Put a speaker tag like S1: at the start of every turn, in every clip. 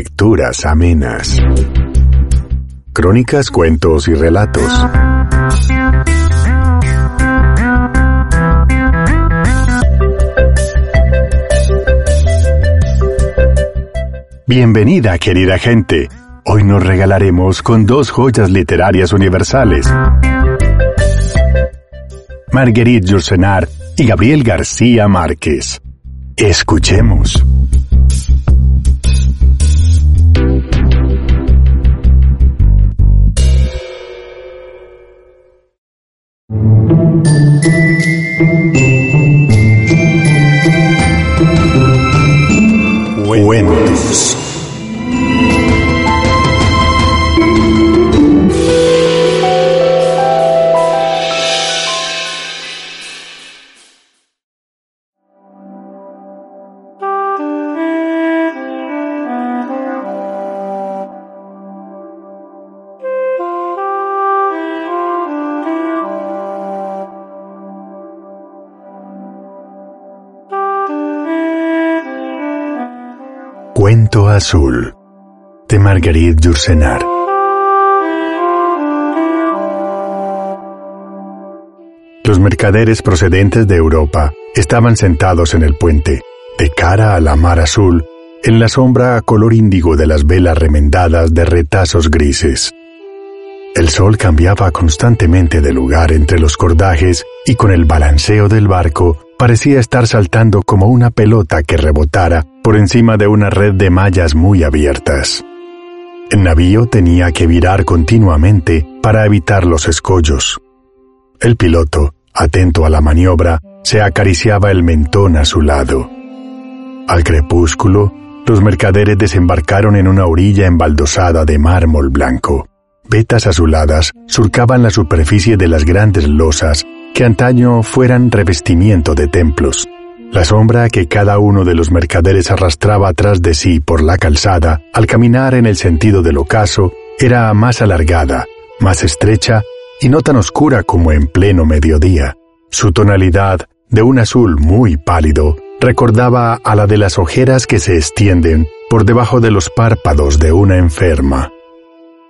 S1: lecturas amenas. Crónicas, cuentos y relatos. Bienvenida, querida gente. Hoy nos regalaremos con dos joyas literarias universales. Marguerite Yourcenar y Gabriel García Márquez. Escuchemos. Cuentos. Azul de Marguerite Yourcenar. Los mercaderes procedentes de Europa estaban sentados en el puente, de cara a la mar azul, en la sombra a color índigo de las velas remendadas de retazos grises. El sol cambiaba constantemente de lugar entre los cordajes y con el balanceo del barco parecía estar saltando como una pelota que rebotara por encima de una red de mallas muy abiertas. El navío tenía que virar continuamente para evitar los escollos. El piloto, atento a la maniobra, se acariciaba el mentón a su lado. Al crepúsculo, los mercaderes desembarcaron en una orilla embaldosada de mármol blanco. Vetas azuladas surcaban la superficie de las grandes losas que antaño fueran revestimiento de templos. La sombra que cada uno de los mercaderes arrastraba atrás de sí por la calzada al caminar en el sentido del ocaso era más alargada, más estrecha y no tan oscura como en pleno mediodía. Su tonalidad, de un azul muy pálido, recordaba a la de las ojeras que se extienden por debajo de los párpados de una enferma.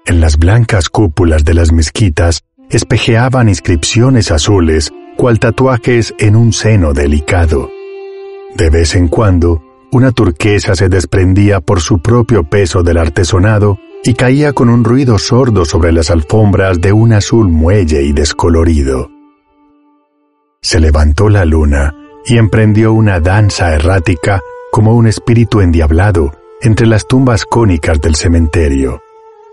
S1: En las blancas cúpulas de las mezquitas espejeaban inscripciones azules, cual tatuajes en un seno delicado. De vez en cuando, una turquesa se desprendía por su propio peso del artesonado y caía con un ruido sordo sobre las alfombras de un azul muelle y descolorido. Se levantó la luna y emprendió una danza errática como un espíritu endiablado entre las tumbas cónicas del cementerio.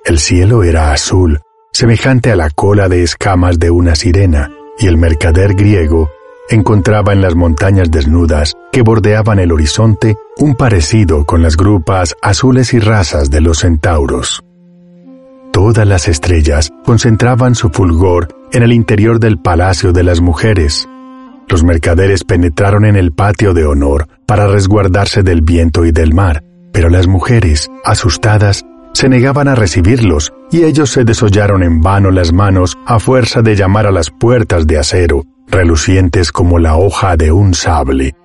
S1: El cielo era azul, semejante a la cola de escamas de una sirena, y el mercader griego encontraba en las montañas desnudas que bordeaban el horizonte un parecido con las grupas azules y rasas de los centauros. Todas las estrellas concentraban su fulgor en el interior del Palacio de las Mujeres. Los mercaderes penetraron en el patio de honor para resguardarse del viento y del mar, pero las mujeres, asustadas, se negaban a recibirlos y ellos se desollaron en vano las manos a fuerza de llamar a las puertas de acero, relucientes como la hoja de un sable.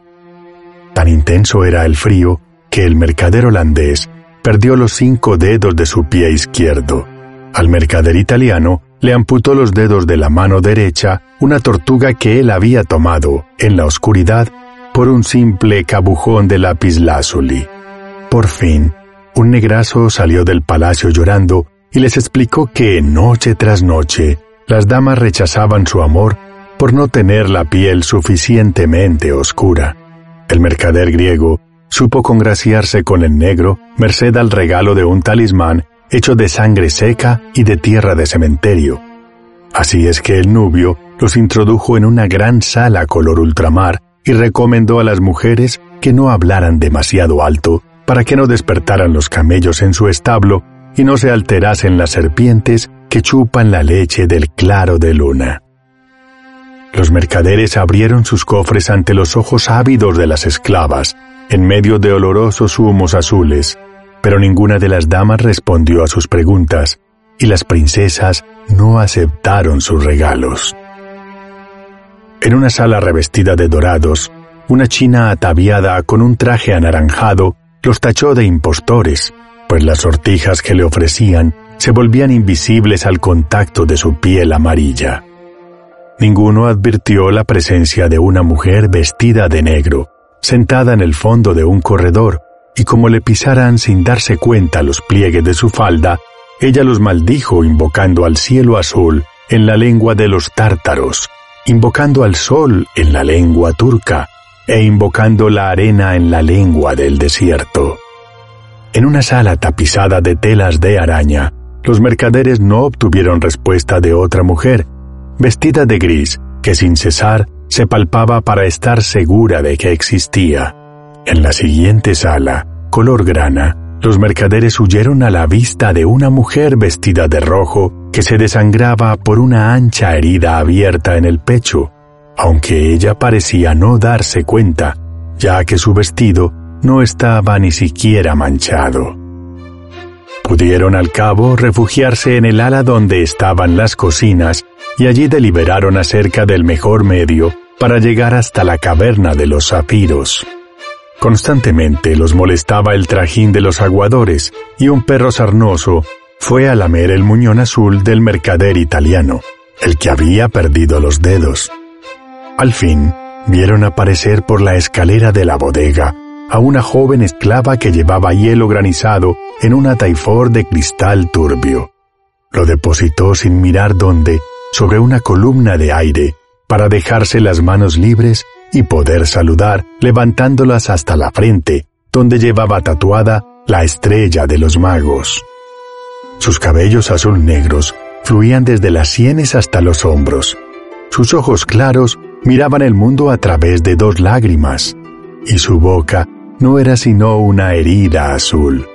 S1: Tan intenso era el frío que el mercader holandés perdió los cinco dedos de su pie izquierdo. Al mercader italiano le amputó los dedos de la mano derecha una tortuga que él había tomado, en la oscuridad, por un simple cabujón de lapislázuli. Por fin, un negrazo salió del palacio llorando y les explicó que noche tras noche las damas rechazaban su amor por no tener la piel suficientemente oscura. El mercader griego supo congraciarse con el negro merced al regalo de un talismán hecho de sangre seca y de tierra de cementerio. Así es que el nubio los introdujo en una gran sala color ultramar y recomendó a las mujeres que no hablaran demasiado alto para que no despertaran los camellos en su establo y no se alterasen las serpientes que chupan la leche del claro de luna. Los mercaderes abrieron sus cofres ante los ojos ávidos de las esclavas, en medio de olorosos humos azules, pero ninguna de las damas respondió a sus preguntas, y las princesas no aceptaron sus regalos. En una sala revestida de dorados, una china ataviada con un traje anaranjado los tachó de impostores, pues las sortijas que le ofrecían se volvían invisibles al contacto de su piel amarilla. Ninguno advirtió la presencia de una mujer vestida de negro, sentada en el fondo de un corredor, y como le pisaran sin darse cuenta los pliegues de su falda, ella los maldijo invocando al cielo azul en la lengua de los tártaros, invocando al sol en la lengua turca, e invocando la arena en la lengua del desierto. En una sala tapizada de telas de araña, los mercaderes no obtuvieron respuesta de otra mujer, vestida de gris, que sin cesar se palpaba para estar segura de que existía. En la siguiente sala, color grana, los mercaderes huyeron a la vista de una mujer vestida de rojo que se desangraba por una ancha herida abierta en el pecho, aunque ella parecía no darse cuenta, ya que su vestido no estaba ni siquiera manchado. Pudieron al cabo refugiarse en el ala donde estaban las cocinas y allí deliberaron acerca del mejor medio para llegar hasta la caverna de los zafiros. Constantemente los molestaba el trajín de los aguadores y un perro sarnoso fue a lamer el muñón azul del mercader italiano, el que había perdido los dedos. Al fin, vieron aparecer por la escalera de la bodega a una joven esclava que llevaba hielo granizado en una taifor de cristal turbio. Lo depositó sin mirar dónde, sobre una columna de aire, para dejarse las manos libres y poder saludar levantándolas hasta la frente, donde llevaba tatuada la estrella de los magos. Sus cabellos azul negros fluían desde las sienes hasta los hombros. Sus ojos claros miraban el mundo a través de dos lágrimas, y su boca no era sino una herida azul.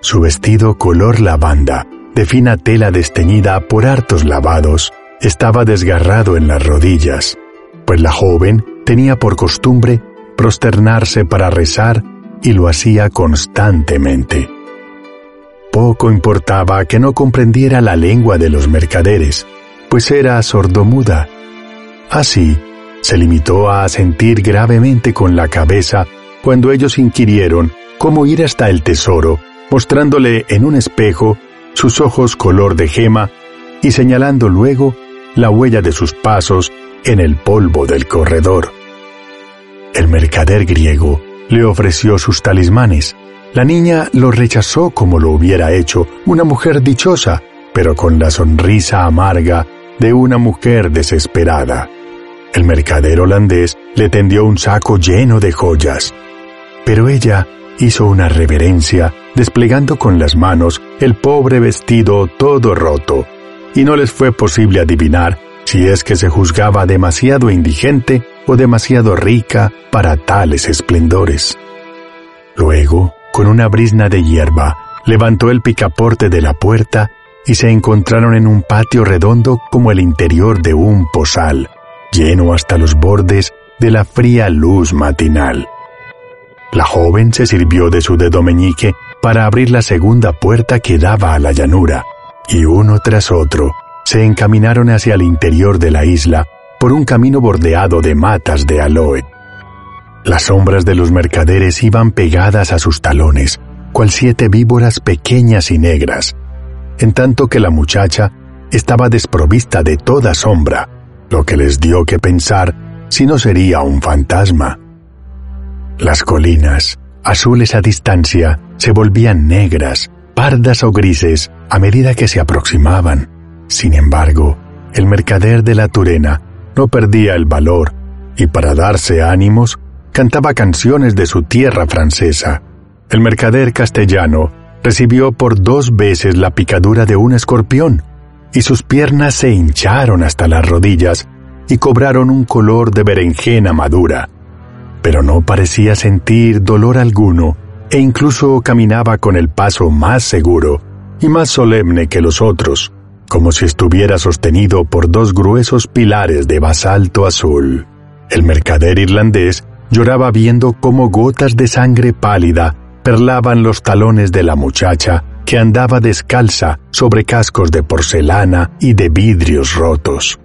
S1: Su vestido color lavanda, de fina tela desteñida por hartos lavados, estaba desgarrado en las rodillas, pues la joven tenía por costumbre prosternarse para rezar y lo hacía constantemente. Poco importaba que no comprendiera la lengua de los mercaderes, pues era sordomuda. Así, se limitó a asentir gravemente con la cabeza cuando ellos inquirieron cómo ir hasta el tesoro, mostrándole en un espejo sus ojos color de gema y señalando luego la huella de sus pasos en el polvo del corredor. El mercader griego le ofreció sus talismanes. La niña lo rechazó como lo hubiera hecho una mujer dichosa, pero con la sonrisa amarga de una mujer desesperada. El mercader holandés le tendió un saco lleno de joyas, pero ella hizo una reverencia, desplegando con las manos el pobre vestido todo roto, y no les fue posible adivinar si es que se juzgaba demasiado indigente o demasiado rica para tales esplendores. Luego, con una brisna de hierba, levantó el picaporte de la puerta y se encontraron en un patio redondo como el interior de un posal, lleno hasta los bordes de la fría luz matinal. La joven se sirvió de su dedo meñique para abrir la segunda puerta que daba a la llanura, y uno tras otro se encaminaron hacia el interior de la isla por un camino bordeado de matas de aloe. Las sombras de los mercaderes iban pegadas a sus talones, cual siete víboras pequeñas y negras, en tanto que la muchacha estaba desprovista de toda sombra, lo que les dio que pensar si no sería un fantasma. Las colinas, azules a distancia, se volvían negras, pardas o grises a medida que se aproximaban. Sin embargo, el mercader de la Turena no perdía el valor y para darse ánimos cantaba canciones de su tierra francesa. El mercader castellano recibió por dos veces la picadura de un escorpión y sus piernas se hincharon hasta las rodillas y cobraron un color de berenjena madura. Pero no parecía sentir dolor alguno e incluso caminaba con el paso más seguro y más solemne que los otros como si estuviera sostenido por dos gruesos pilares de basalto azul. El mercader irlandés lloraba viendo cómo gotas de sangre pálida perlaban los talones de la muchacha que andaba descalza sobre cascos de porcelana y de vidrios rotos.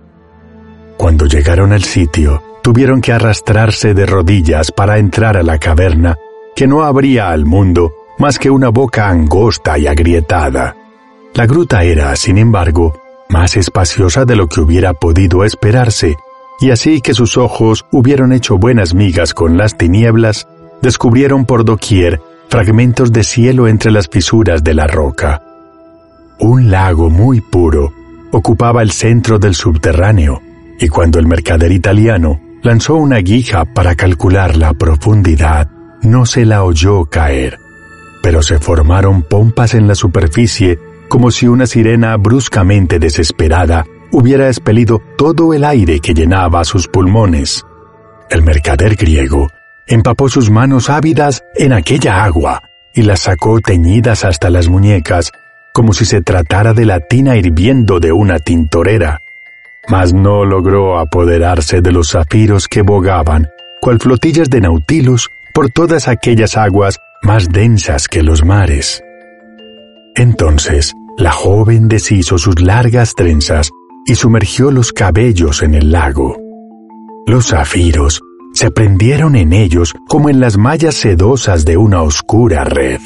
S1: Cuando llegaron al sitio, tuvieron que arrastrarse de rodillas para entrar a la caverna, que no abría al mundo más que una boca angosta y agrietada. La gruta era, sin embargo, más espaciosa de lo que hubiera podido esperarse, y así que sus ojos hubieron hecho buenas migas con las tinieblas, descubrieron por doquier fragmentos de cielo entre las fisuras de la roca. Un lago muy puro ocupaba el centro del subterráneo, y cuando el mercader italiano lanzó una guija para calcular la profundidad, no se la oyó caer, pero se formaron pompas en la superficie como si una sirena bruscamente desesperada hubiera expelido todo el aire que llenaba sus pulmones. El mercader griego empapó sus manos ávidas en aquella agua y las sacó teñidas hasta las muñecas, como si se tratara de la tina hirviendo de una tintorera. Mas no logró apoderarse de los zafiros que bogaban, cual flotillas de nautilus, por todas aquellas aguas más densas que los mares. Entonces, la joven deshizo sus largas trenzas y sumergió los cabellos en el lago. Los zafiros se prendieron en ellos como en las mallas sedosas de una oscura red.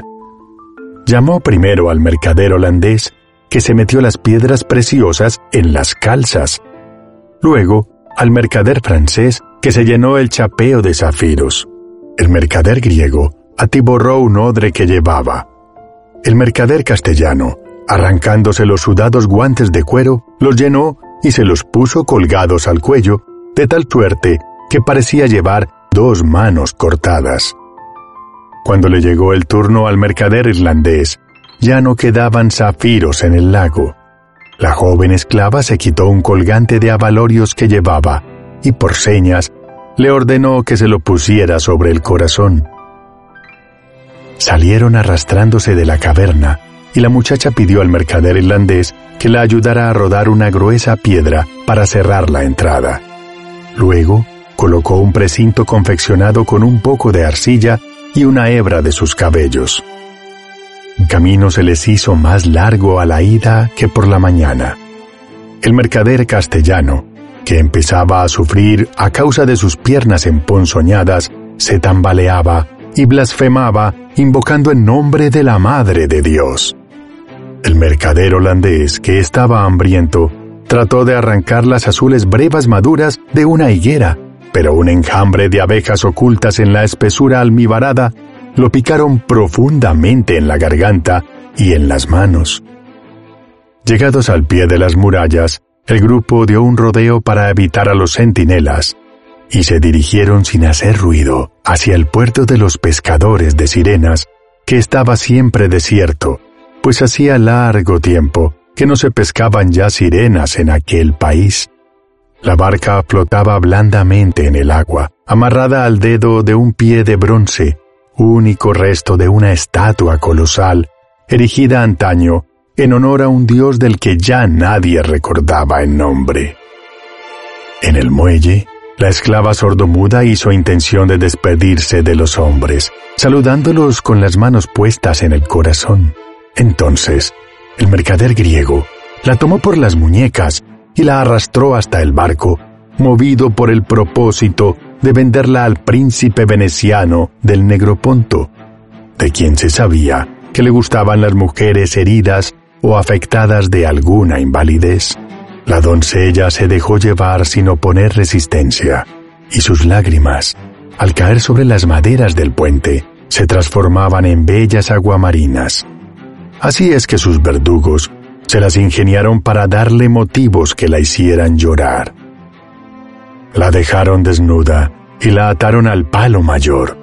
S1: Llamó primero al mercader holandés, que se metió las piedras preciosas en las calzas. Luego, al mercader francés, que se llenó el chapeo de zafiros. El mercader griego atiborró un odre que llevaba. El mercader castellano, arrancándose los sudados guantes de cuero, los llenó y se los puso colgados al cuello, de tal suerte que parecía llevar dos manos cortadas. Cuando le llegó el turno al mercader irlandés, ya no quedaban zafiros en el lago. La joven esclava se quitó un colgante de abalorios que llevaba y por señas le ordenó que se lo pusiera sobre el corazón. Salieron arrastrándose de la caverna y la muchacha pidió al mercader irlandés que la ayudara a rodar una gruesa piedra para cerrar la entrada. Luego colocó un precinto confeccionado con un poco de arcilla y una hebra de sus cabellos. El camino se les hizo más largo a la ida que por la mañana. El mercader castellano, que empezaba a sufrir a causa de sus piernas emponzoñadas, se tambaleaba y blasfemaba invocando el nombre de la Madre de Dios. El mercader holandés, que estaba hambriento, trató de arrancar las azules brevas maduras de una higuera pero un enjambre de abejas ocultas en la espesura almibarada lo picaron profundamente en la garganta y en las manos. Llegados al pie de las murallas, el grupo dio un rodeo para evitar a los centinelas y se dirigieron sin hacer ruido hacia el puerto de los pescadores de sirenas, que estaba siempre desierto, pues hacía largo tiempo que no se pescaban ya sirenas en aquel país. La barca flotaba blandamente en el agua, amarrada al dedo de un pie de bronce, único resto de una estatua colosal, erigida antaño en honor a un dios del que ya nadie recordaba el nombre. En el muelle, la esclava sordomuda hizo intención de despedirse de los hombres, saludándolos con las manos puestas en el corazón. Entonces, el mercader griego la tomó por las muñecas y la arrastró hasta el barco, movido por el propósito de venderla al príncipe veneciano del Negroponto, de quien se sabía que le gustaban las mujeres heridas o afectadas de alguna invalidez. La doncella se dejó llevar sin oponer resistencia, y sus lágrimas, al caer sobre las maderas del puente, se transformaban en bellas aguamarinas. Así es que sus verdugos se las ingeniaron para darle motivos que la hicieran llorar. La dejaron desnuda y la ataron al palo mayor.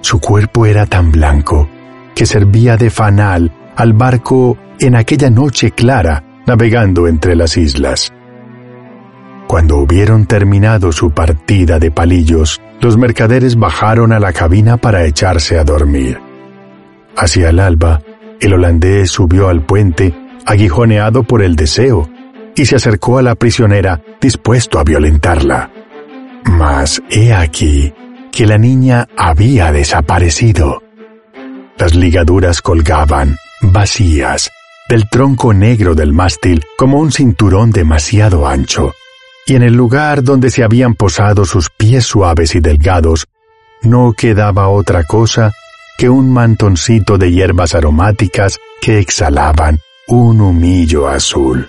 S1: Su cuerpo era tan blanco que servía de fanal al barco en aquella noche clara navegando entre las islas. Cuando hubieron terminado su partida de palillos, los mercaderes bajaron a la cabina para echarse a dormir. Hacia el alba, el holandés subió al puente aguijoneado por el deseo, y se acercó a la prisionera dispuesto a violentarla. Mas he aquí que la niña había desaparecido. Las ligaduras colgaban, vacías, del tronco negro del mástil como un cinturón demasiado ancho, y en el lugar donde se habían posado sus pies suaves y delgados, no quedaba otra cosa que un mantoncito de hierbas aromáticas que exhalaban un humillo azul.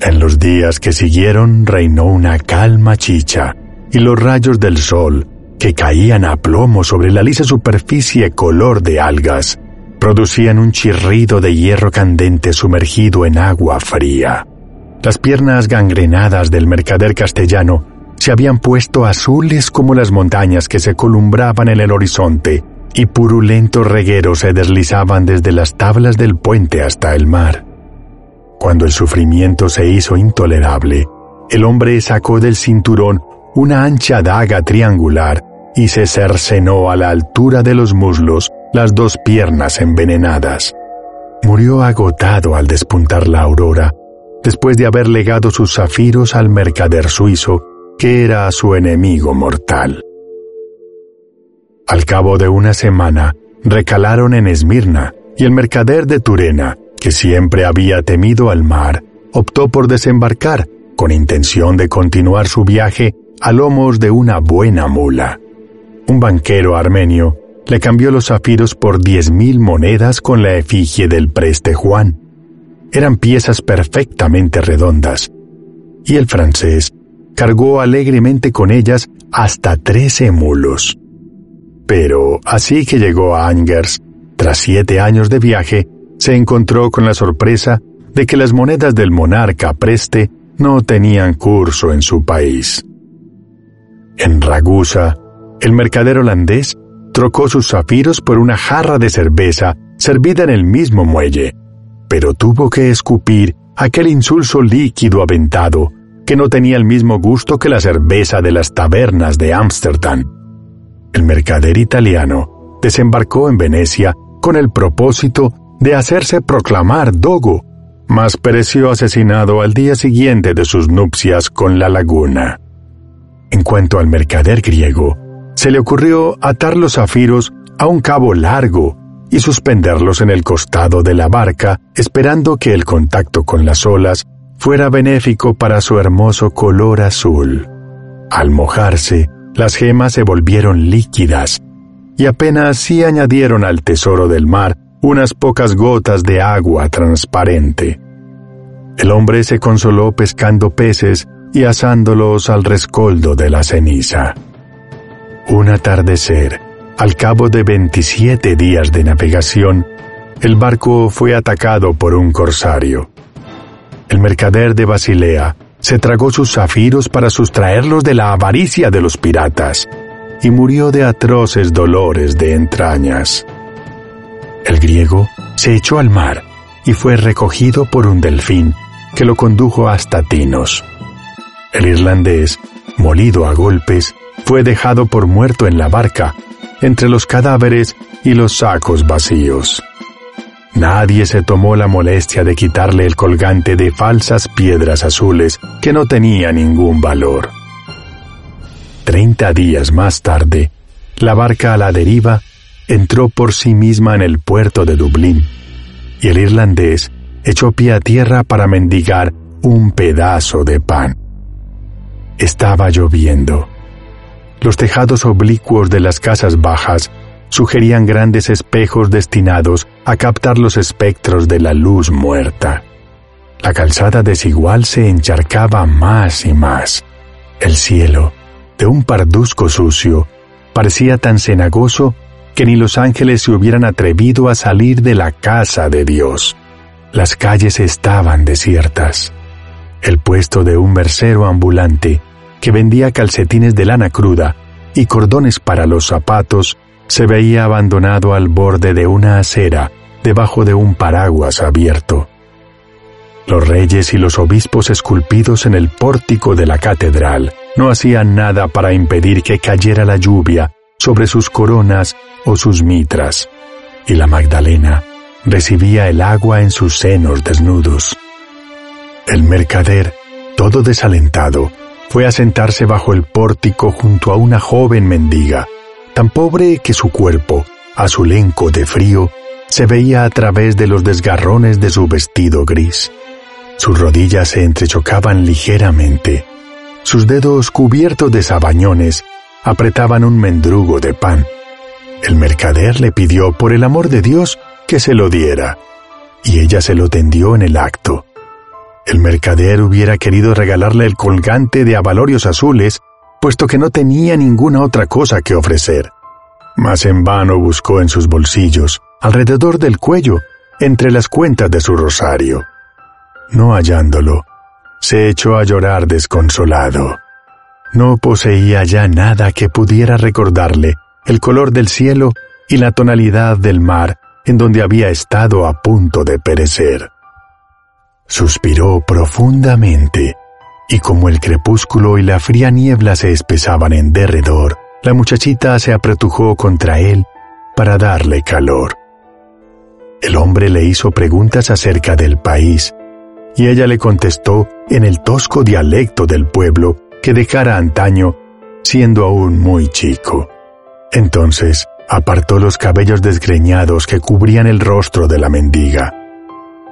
S1: En los días que siguieron reinó una calma chicha, y los rayos del sol, que caían a plomo sobre la lisa superficie color de algas, producían un chirrido de hierro candente sumergido en agua fría. Las piernas gangrenadas del mercader castellano se habían puesto azules como las montañas que se columbraban en el horizonte, y purulentos regueros se deslizaban desde las tablas del puente hasta el mar. Cuando el sufrimiento se hizo intolerable, el hombre sacó del cinturón una ancha daga triangular y se cercenó a la altura de los muslos las dos piernas envenenadas. Murió agotado al despuntar la aurora, después de haber legado sus zafiros al mercader suizo, que era su enemigo mortal. Al cabo de una semana, recalaron en Esmirna, y el mercader de Turena, que siempre había temido al mar, optó por desembarcar, con intención de continuar su viaje a lomos de una buena mula. Un banquero armenio le cambió los zafiros por diez mil monedas con la efigie del preste Juan. Eran piezas perfectamente redondas, y el francés cargó alegremente con ellas hasta trece mulos. Pero así que llegó a Angers, tras siete años de viaje, se encontró con la sorpresa de que las monedas del monarca Preste no tenían curso en su país. En Ragusa, el mercader holandés trocó sus zafiros por una jarra de cerveza servida en el mismo muelle, pero tuvo que escupir aquel insulso líquido aventado que no tenía el mismo gusto que la cerveza de las tabernas de Ámsterdam. El mercader italiano desembarcó en Venecia con el propósito de hacerse proclamar dogo, mas pereció asesinado al día siguiente de sus nupcias con la laguna. En cuanto al mercader griego, se le ocurrió atar los zafiros a un cabo largo y suspenderlos en el costado de la barca, esperando que el contacto con las olas fuera benéfico para su hermoso color azul. Al mojarse, las gemas se volvieron líquidas y apenas sí añadieron al tesoro del mar unas pocas gotas de agua transparente. El hombre se consoló pescando peces y asándolos al rescoldo de la ceniza. Un atardecer, al cabo de 27 días de navegación, el barco fue atacado por un corsario. El mercader de Basilea se tragó sus zafiros para sustraerlos de la avaricia de los piratas y murió de atroces dolores de entrañas. El griego se echó al mar y fue recogido por un delfín que lo condujo hasta Tinos. El irlandés, molido a golpes, fue dejado por muerto en la barca, entre los cadáveres y los sacos vacíos. Nadie se tomó la molestia de quitarle el colgante de falsas piedras azules que no tenía ningún valor. Treinta días más tarde, la barca a la deriva entró por sí misma en el puerto de Dublín, y el irlandés echó pie a tierra para mendigar un pedazo de pan. Estaba lloviendo. Los tejados oblicuos de las casas bajas sugerían grandes espejos destinados a captar los espectros de la luz muerta. La calzada desigual se encharcaba más y más. El cielo, de un parduzco sucio, parecía tan cenagoso que ni los ángeles se hubieran atrevido a salir de la casa de Dios. Las calles estaban desiertas. El puesto de un versero ambulante, que vendía calcetines de lana cruda y cordones para los zapatos, se veía abandonado al borde de una acera, debajo de un paraguas abierto. Los reyes y los obispos esculpidos en el pórtico de la catedral no hacían nada para impedir que cayera la lluvia sobre sus coronas o sus mitras, y la Magdalena recibía el agua en sus senos desnudos. El mercader, todo desalentado, fue a sentarse bajo el pórtico junto a una joven mendiga, tan pobre que su cuerpo, azulenco de frío, se veía a través de los desgarrones de su vestido gris. Sus rodillas se entrechocaban ligeramente. Sus dedos cubiertos de sabañones apretaban un mendrugo de pan. El mercader le pidió por el amor de Dios que se lo diera, y ella se lo tendió en el acto. El mercader hubiera querido regalarle el colgante de abalorios azules, puesto que no tenía ninguna otra cosa que ofrecer. Mas en vano buscó en sus bolsillos, alrededor del cuello, entre las cuentas de su rosario. No hallándolo, se echó a llorar desconsolado. No poseía ya nada que pudiera recordarle el color del cielo y la tonalidad del mar en donde había estado a punto de perecer. Suspiró profundamente, y como el crepúsculo y la fría niebla se espesaban en derredor, la muchachita se apretujó contra él para darle calor. El hombre le hizo preguntas acerca del país, y ella le contestó en el tosco dialecto del pueblo que dejara antaño, siendo aún muy chico. Entonces apartó los cabellos desgreñados que cubrían el rostro de la mendiga,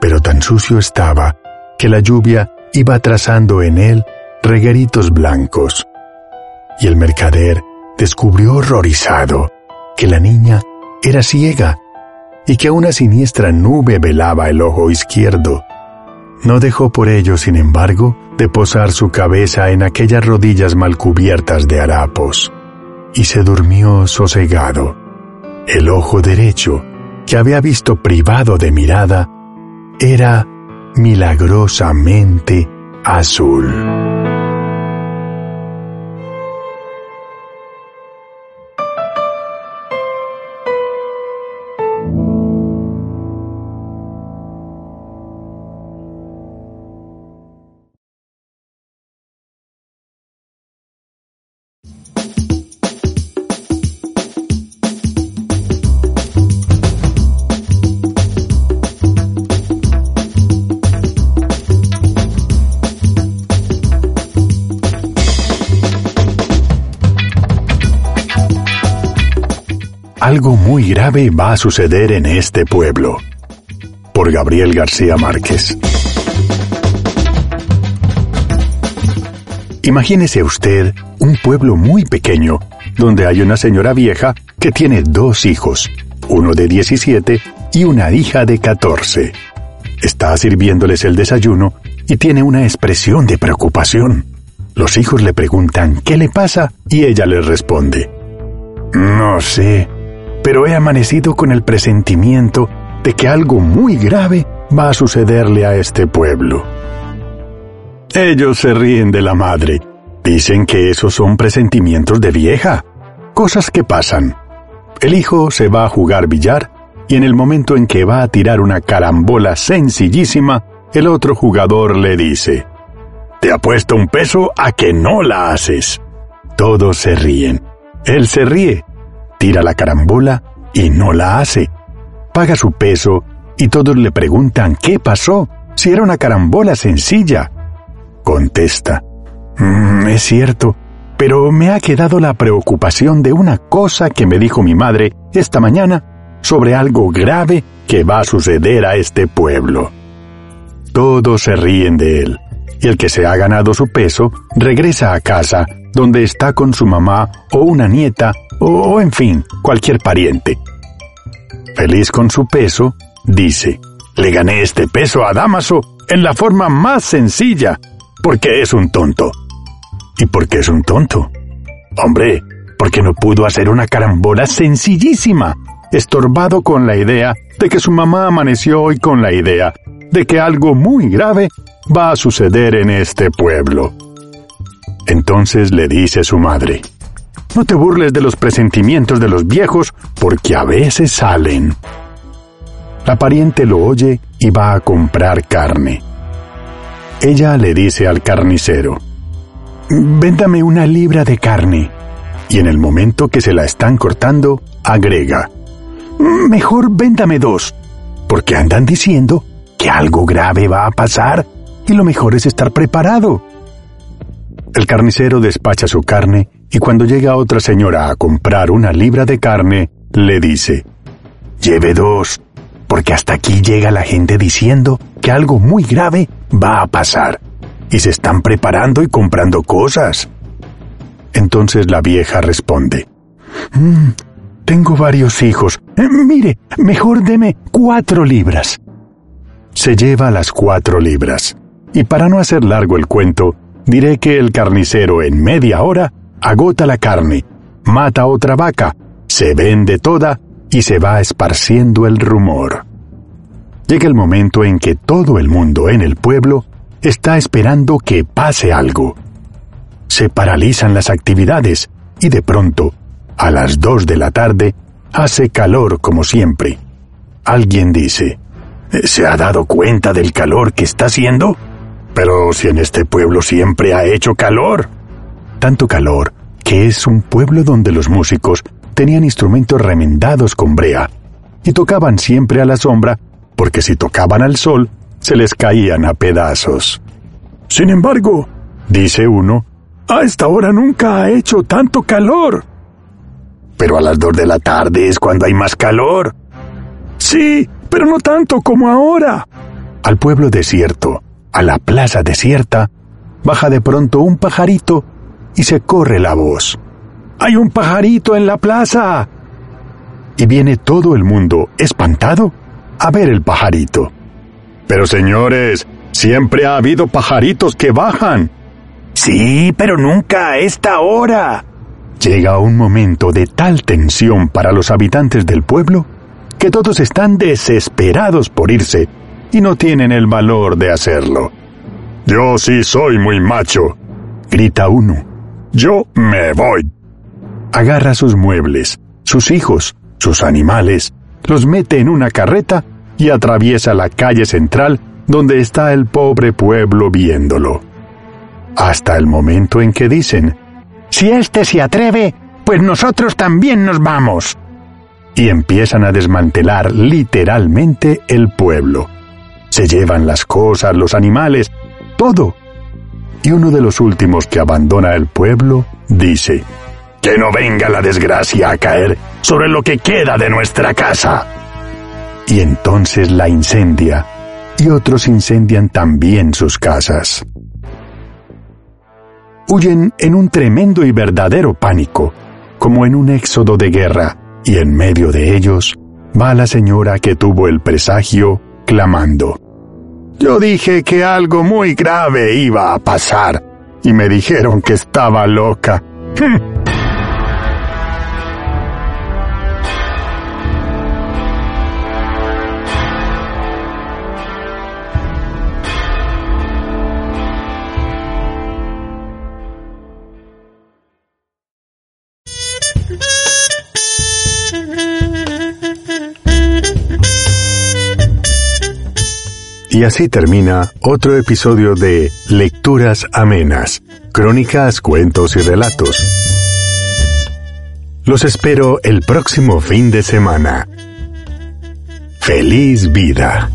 S1: pero tan sucio estaba que la lluvia iba trazando en él regueritos blancos. Y el mercader descubrió horrorizado que la niña era ciega y que una siniestra nube velaba el ojo izquierdo. No dejó por ello, sin embargo, de posar su cabeza en aquellas rodillas mal cubiertas de harapos, y se durmió sosegado. El ojo derecho, que había visto privado de mirada, era milagrosamente azul. Algo muy grave va a suceder en este pueblo. Por Gabriel García Márquez. Imagínese usted un pueblo muy pequeño, donde hay una señora vieja que tiene dos hijos, uno de 17 y una hija de 14. Está sirviéndoles el desayuno y tiene una expresión de preocupación. Los hijos le preguntan qué le pasa y ella les responde, No sé, pero he amanecido con el presentimiento de que algo muy grave va a sucederle a este pueblo. Ellos se ríen de la madre. Dicen que esos son presentimientos de vieja, cosas que pasan. El hijo se va a jugar billar y en el momento en que va a tirar una carambola sencillísima, el otro jugador le dice, Te apuesto un peso a que no la haces. Todos se ríen. Él se ríe tira la carambola y no la hace. Paga su peso y todos le preguntan qué pasó, si era una carambola sencilla. Contesta, mm, es cierto, pero me ha quedado la preocupación de una cosa que me dijo mi madre esta mañana sobre algo grave que va a suceder a este pueblo. Todos se ríen de él, y el que se ha ganado su peso regresa a casa, donde está con su mamá o una nieta o en fin, cualquier pariente. Feliz con su peso, dice, le gané este peso a Damaso en la forma más sencilla, porque es un tonto. ¿Y por qué es un tonto? Hombre, porque no pudo hacer una carambola sencillísima, estorbado con la idea de que su mamá amaneció hoy con la idea de que algo muy grave va a suceder en este pueblo. Entonces le dice su madre, no te burles de los presentimientos de los viejos, porque a veces salen. La pariente lo oye y va a comprar carne. Ella le dice al carnicero, Véndame una libra de carne. Y en el momento que se la están cortando, agrega, Mejor véndame dos, porque andan diciendo que algo grave va a pasar y lo mejor es estar preparado. El carnicero despacha su carne y cuando llega otra señora a comprar una libra de carne, le dice, Lleve dos, porque hasta aquí llega la gente diciendo que algo muy grave va a pasar, y se están preparando y comprando cosas. Entonces la vieja responde, mm, Tengo varios hijos. Eh, mire, mejor deme cuatro libras. Se lleva las cuatro libras. Y para no hacer largo el cuento, diré que el carnicero en media hora agota la carne, mata otra vaca, se vende toda y se va esparciendo el rumor. Llega el momento en que todo el mundo en el pueblo está esperando que pase algo. Se paralizan las actividades y de pronto, a las dos de la tarde, hace calor como siempre. Alguien dice, ¿se ha dado cuenta del calor que está haciendo? Pero si en este pueblo siempre ha hecho calor. Tanto calor que es un pueblo donde los músicos tenían instrumentos remendados con brea y tocaban siempre a la sombra porque si tocaban al sol se les caían a pedazos. Sin embargo, dice uno, a esta hora nunca ha hecho tanto calor. Pero a las dos de la tarde es cuando hay más calor. Sí, pero no tanto como ahora. Al pueblo desierto, a la plaza desierta, baja de pronto un pajarito y se corre la voz. ¡Hay un pajarito en la plaza! Y viene todo el mundo, espantado, a ver el pajarito. Pero señores, siempre ha habido pajaritos que bajan. Sí, pero nunca a esta hora. Llega un momento de tal tensión para los habitantes del pueblo que todos están desesperados por irse y no tienen el valor de hacerlo. Yo sí soy muy macho, grita uno. Yo me voy. Agarra sus muebles, sus hijos, sus animales, los mete en una carreta y atraviesa la calle central donde está el pobre pueblo viéndolo. Hasta el momento en que dicen, si éste se atreve, pues nosotros también nos vamos. Y empiezan a desmantelar literalmente el pueblo. Se llevan las cosas, los animales, todo, y uno de los últimos que abandona el pueblo dice, Que no venga la desgracia a caer sobre lo que queda de nuestra casa. Y entonces la incendia, y otros incendian también sus casas. Huyen en un tremendo y verdadero pánico, como en un éxodo de guerra, y en medio de ellos va la señora que tuvo el presagio, clamando. Yo dije que algo muy grave iba a pasar y me dijeron que estaba loca. Y así termina otro episodio de Lecturas Amenas, Crónicas, Cuentos y Relatos. Los espero el próximo fin de semana. Feliz vida.